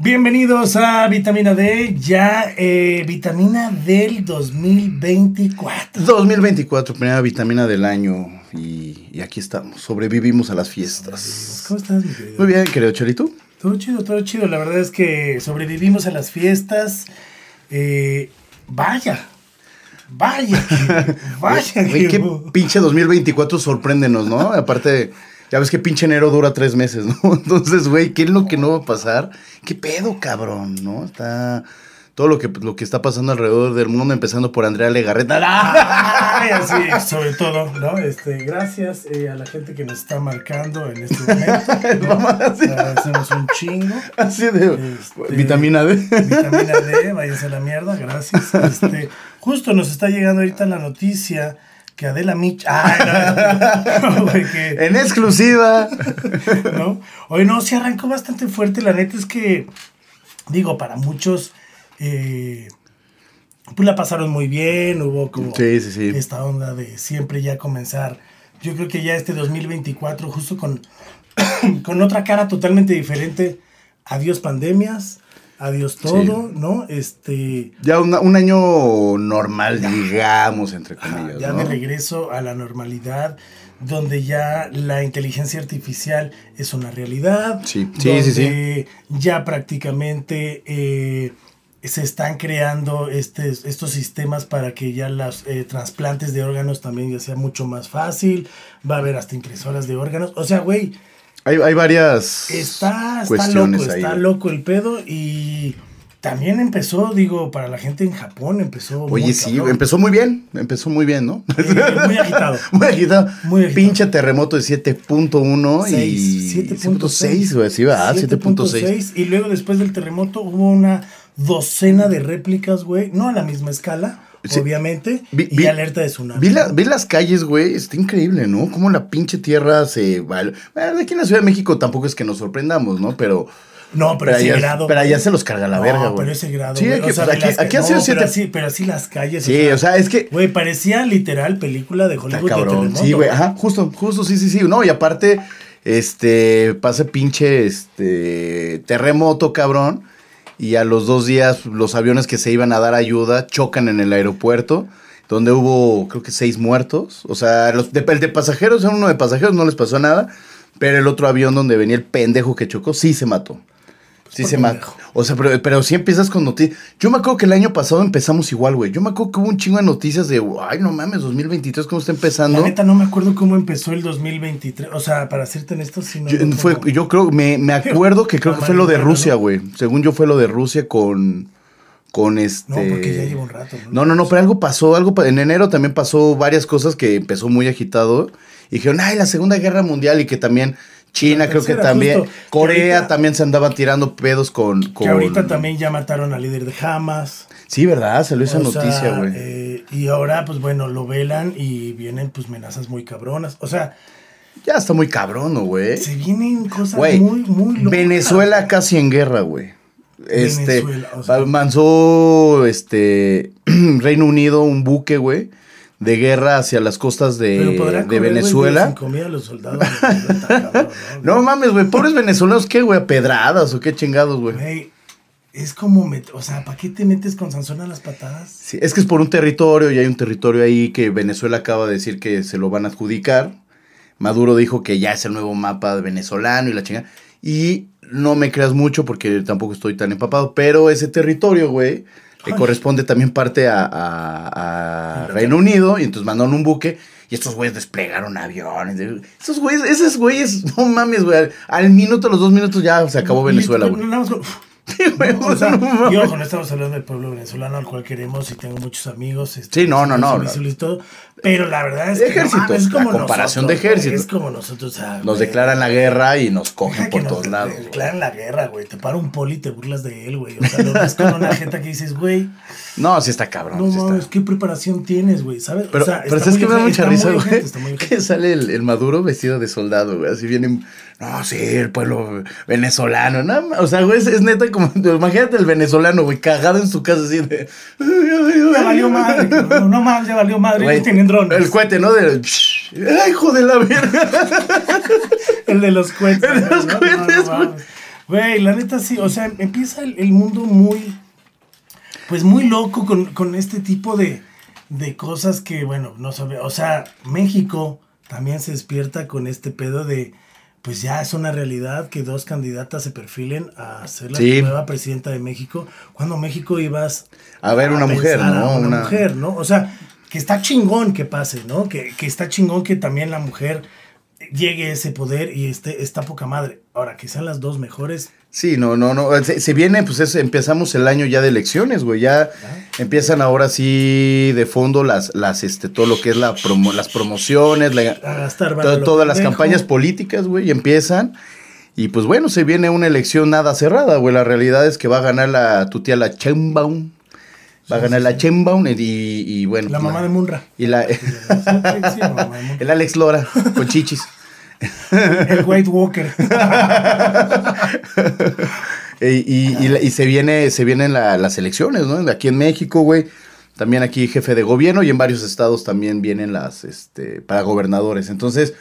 Bienvenidos a Vitamina D, ya eh, Vitamina del 2024. 2024, primera vitamina del año. Y, y aquí estamos, sobrevivimos a las fiestas. ¿Cómo estás, mi querido? Muy bien, querido Chelito. Todo chido, todo chido. La verdad es que sobrevivimos a las fiestas. Eh, vaya, vaya, que- vaya. Que- qué pinche 2024 sorpréndenos, ¿no? Aparte, ya ves que pinche enero dura tres meses, ¿no? Entonces, güey, ¿qué es lo que no va a pasar? ¿Qué pedo, cabrón? ¿No? Está todo lo que, lo que está pasando alrededor del mundo, empezando por Andrea Legarreta. Ay, así, sobre todo, ¿no? Este, gracias eh, a la gente que nos está marcando en este momento. ¿no? Agradecemos un chingo. Así de Este, vitamina D. Vitamina D, váyanse a la mierda, gracias. Este, justo nos está llegando ahorita la noticia que Adela Mich. Ay, no, no, güey, que- En exclusiva. ¿no? Oye, no, se arrancó bastante fuerte. La neta es que, digo, para muchos, eh, pues la pasaron muy bien. Hubo como Sí, sí, sí. esta onda de siempre ya comenzar. Yo creo que ya este 2024, justo con, con otra cara totalmente diferente. Adiós pandemias, adiós todo, ¿no? Este. Ya una- un año normal, digamos, entre comillas. ya ¿no? de regreso a la normalidad, donde ya la inteligencia artificial es una realidad. Sí, sí, sí, sí. donde Ya prácticamente eh, se están creando este, estos sistemas para que ya los trasplantes de órganos también ya sea mucho más fácil. Va a haber hasta impresoras de órganos. O sea, güey, Hay, hay varias está, está loco, ahí. está loco el pedo y... También empezó, digo, para la gente en Japón empezó. muy Oye, sí, cabrón. empezó muy bien, empezó muy bien, ¿no? Eh, muy agitado. Muy agitado. Muy agitado. Pinche terremoto de 7.1 y 7.6, güey, sí, va, 7.6. Y luego después del terremoto hubo una docena de réplicas, güey. No a la misma escala, Sí. obviamente. Vi- y vi- alerta de tsunami. Vi, la- vi las calles, güey, está increíble, ¿no? Cómo la pinche tierra se... Bueno, aquí en la Ciudad de México tampoco es que nos sorprendamos, ¿no? Pero... No, pero, ese allá, grado. pero allá se los carga la No, verga, güey. pero ese grado. Sí, O sea, pues, de aquí, aquí no, sido pero siete... así, pero así las calles. Sí, o sea, es que... Güey, parecía literal película de Hollywood. de cabrón. terremoto, Sí, güey. Ajá, justo, justo, sí, sí, sí. No, y aparte, este, pasa pinche, este, terremoto, cabrón. Y a los dos días, los aviones que se iban a dar ayuda chocan en el aeropuerto, donde hubo, creo que seis muertos. O sea, los de, el de pasajeros, uno de pasajeros no les pasó nada. Pero el otro avión donde venía el pendejo que chocó, sí se mató. Sí por se pendejo. O sea, pero, pero sí empiezas con noticias. Yo me acuerdo que el año pasado empezamos igual, güey. Yo me acuerdo que hubo un chingo de noticias de, ay, no mames, 2023, ¿cómo está empezando? La neta no me acuerdo cómo empezó el 2023. O sea, para hacerte honesto, si no. Yo, no fue, como- yo creo, me, me acuerdo que creo que fue lo de Rusia, ¿no? güey. Según yo fue lo de Rusia con, con este... No, porque ya lleva un rato, ¿no? No, no, no, pero algo pasó, algo en enero también pasó varias cosas que empezó muy agitado. Y dijeron, ay, la Segunda Guerra Mundial y que también China creo que también, justo. Corea ahorita- también se andaban tirando pedos con... con... Que ahorita también ya mataron al líder de Hamas. Sí, ¿verdad? Salió esa O noticia, güey. eh, y ahora, pues bueno, lo velan y vienen pues amenazas muy cabronas. O sea, Ya está muy cabrón, ¿no, güey. se vienen cosas muy, muy locas. Venezuela casi en guerra, güey. Este, Venezuela, o sea. manzó este Reino Unido un buque, güey, de guerra hacia las costas de, de Venezuela. a los soldados. cabrón, No mames, güey, pobres venezolanos, ¿qué, güey? ¿A pedradas o qué chingados, güey? Es como, o sea, ¿para qué te metes con Sansón a las patadas? Sí, es que es por un territorio y hay un territorio ahí que Venezuela acaba de decir que se lo van a adjudicar. Maduro dijo que ya es el nuevo mapa venezolano y la chingada. Y no me creas mucho porque tampoco estoy tan empapado, pero ese territorio, güey, Ay. corresponde también parte a, a- a Reino Unido y entonces mandaron un buque y estos güeyes desplegaron aviones. Esos güeyes, esos güeyes, no mames, güey, al, al minuto, a los dos minutos ya se acabó Venezuela, güey. Güey, o sea, no mames. y ojo, no estamos hablando del pueblo venezolano al cual queremos y tengo muchos amigos. este, Sí, no, no, no, todo, pero la verdad es que. Ejército, no es la como comparación de nosotros, ejército. Es como nosotros. sea, Nos declaran la guerra y nos cogen por todos lados. Declaran la guerra, güey. Te para un poli y te burlas de él, güey. O sea, lo ves con una gente que dices, güey, No, sí está cabrón. no sí está. ¿qué preparación tienes, güey? ¿Sabes? Pero, o sea, pero está ¿sabes muy que me da mucha risa, güey? Que sale el, el Maduro vestido de soldado, güey. Así viene, no, sí, el pueblo venezolano. más. o sea, güey, es, es neta como, imagínate el venezolano, güey, cagado en su casa así de... Ya valió madre, no mames, ya valió madre. Güey, tienen drones. El cohete, ¿no? De, ay, hijo de la verga. El de los cohetes. El de los cohetes, no güey. mames. Güey, la neta sí, o sea, empieza el, el mundo muy, pues muy loco con, con este tipo de, de cosas que, bueno, no sabe, o sea, México también se despierta con este pedo de, pues ya es una realidad que dos candidatas se perfilen a ser la Sí. nueva presidenta de México, cuando México ibas A ver una mujer, ¿no? Una, Una- mujer, ¿no? O sea, que está chingón que pase, ¿no? Que, que está chingón que también la mujer llegue a ese poder y esté, está poca madre. Ahora, que sean las dos mejores, Sí, no, no, no. Se, se viene, pues es- empezamos el año ya de elecciones, güey. Ya empiezan ahora sí de fondo las, las, este, todo lo que es la promo- las promociones, la- gastar to- todas las campañas políticas, güey, empiezan. Y pues bueno, se viene una elección nada cerrada, güey. La realidad es que va a ganar la, tu tía la Chembaum. Va a Sí, ganar sí, la sí. Chembaum y, y bueno. La mamá de Munra. Y la, Sí, la mamá de Munra. el Alex Lora con chichis. El White Walker. Y, y la- y se viene, se vienen la- las elecciones, ¿no? Aquí en México, güey. También aquí jefe de gobierno y en varios estados también vienen las, este, para gobernadores. Entonces,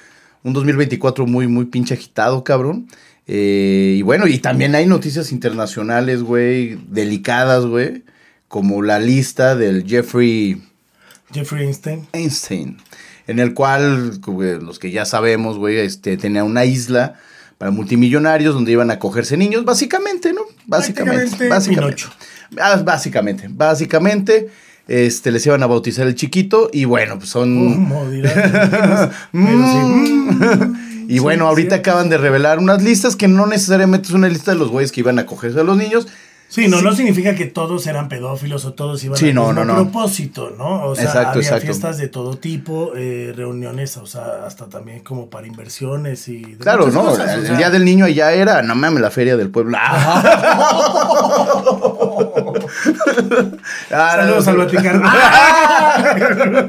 un 2024 muy, muy pinche agitado, cabrón. Eh, y bueno, y también hay noticias internacionales, güey, delicadas, güey. Como la lista del Jeffrey Jeffrey Einstein. Einstein, en el cual, los que ya sabemos, güey, este, tenía una isla para multimillonarios donde iban a cogerse niños, básicamente, ¿no? Básicamente. Básicamente. Pinocho. Ah, básicamente, básicamente, este, les iban a bautizar el chiquito y bueno, pues son... Dirán. Pero sí. Y bueno, ahorita acaban de revelar unas listas que no necesariamente es una lista de los güeyes que iban a cogerse a los niños. Sí, no, no significa que todos eran pedófilos o todos iban Sí, al no, no, no. propósito, ¿no? O sea, Exacto, había exacto. fiestas de todo tipo, eh, reuniones, o sea, hasta también como para inversiones y... de Claro, ¿no? cosas, el, o el sea, día del niño allá era, no mames, la feria del pueblo. Ah, Saludos al no. Vaticano.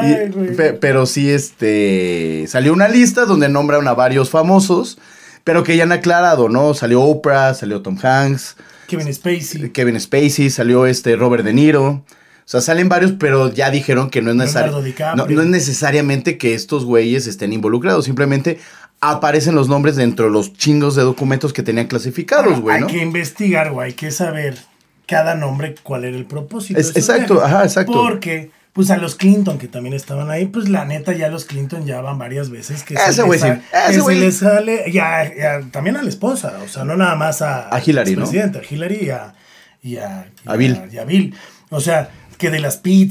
Ay, Y- güey. pe- pero sí, este. Salió una lista donde nombran a varios famosos, pero que ya han aclarado, ¿no? Salió Oprah, salió Tom Hanks, Kevin Spacey. Kevin Spacey, salió este Robert De Niro. O sea, salen varios, pero ya dijeron que no es necesario. No, no es necesariamente que estos güeyes estén involucrados, simplemente aparecen los nombres dentro de los chingos de documentos que tenían clasificados, güey, Hay ¿no? que investigar, güey, hay que saber cada nombre cuál era el propósito. Es- exacto, ajá, exacto. Porque, pues a los Clinton que también estaban ahí, pues la neta ya los Clinton ya van varias veces que, Ese se, güey les sí, ese que se güey. les sale, ya, ya, también a la esposa, o sea, no nada más a, A Hillary, ¿no? presidente, a Hillary y a, y a, y A Bill. y a Bill. O sea, que de las pizzas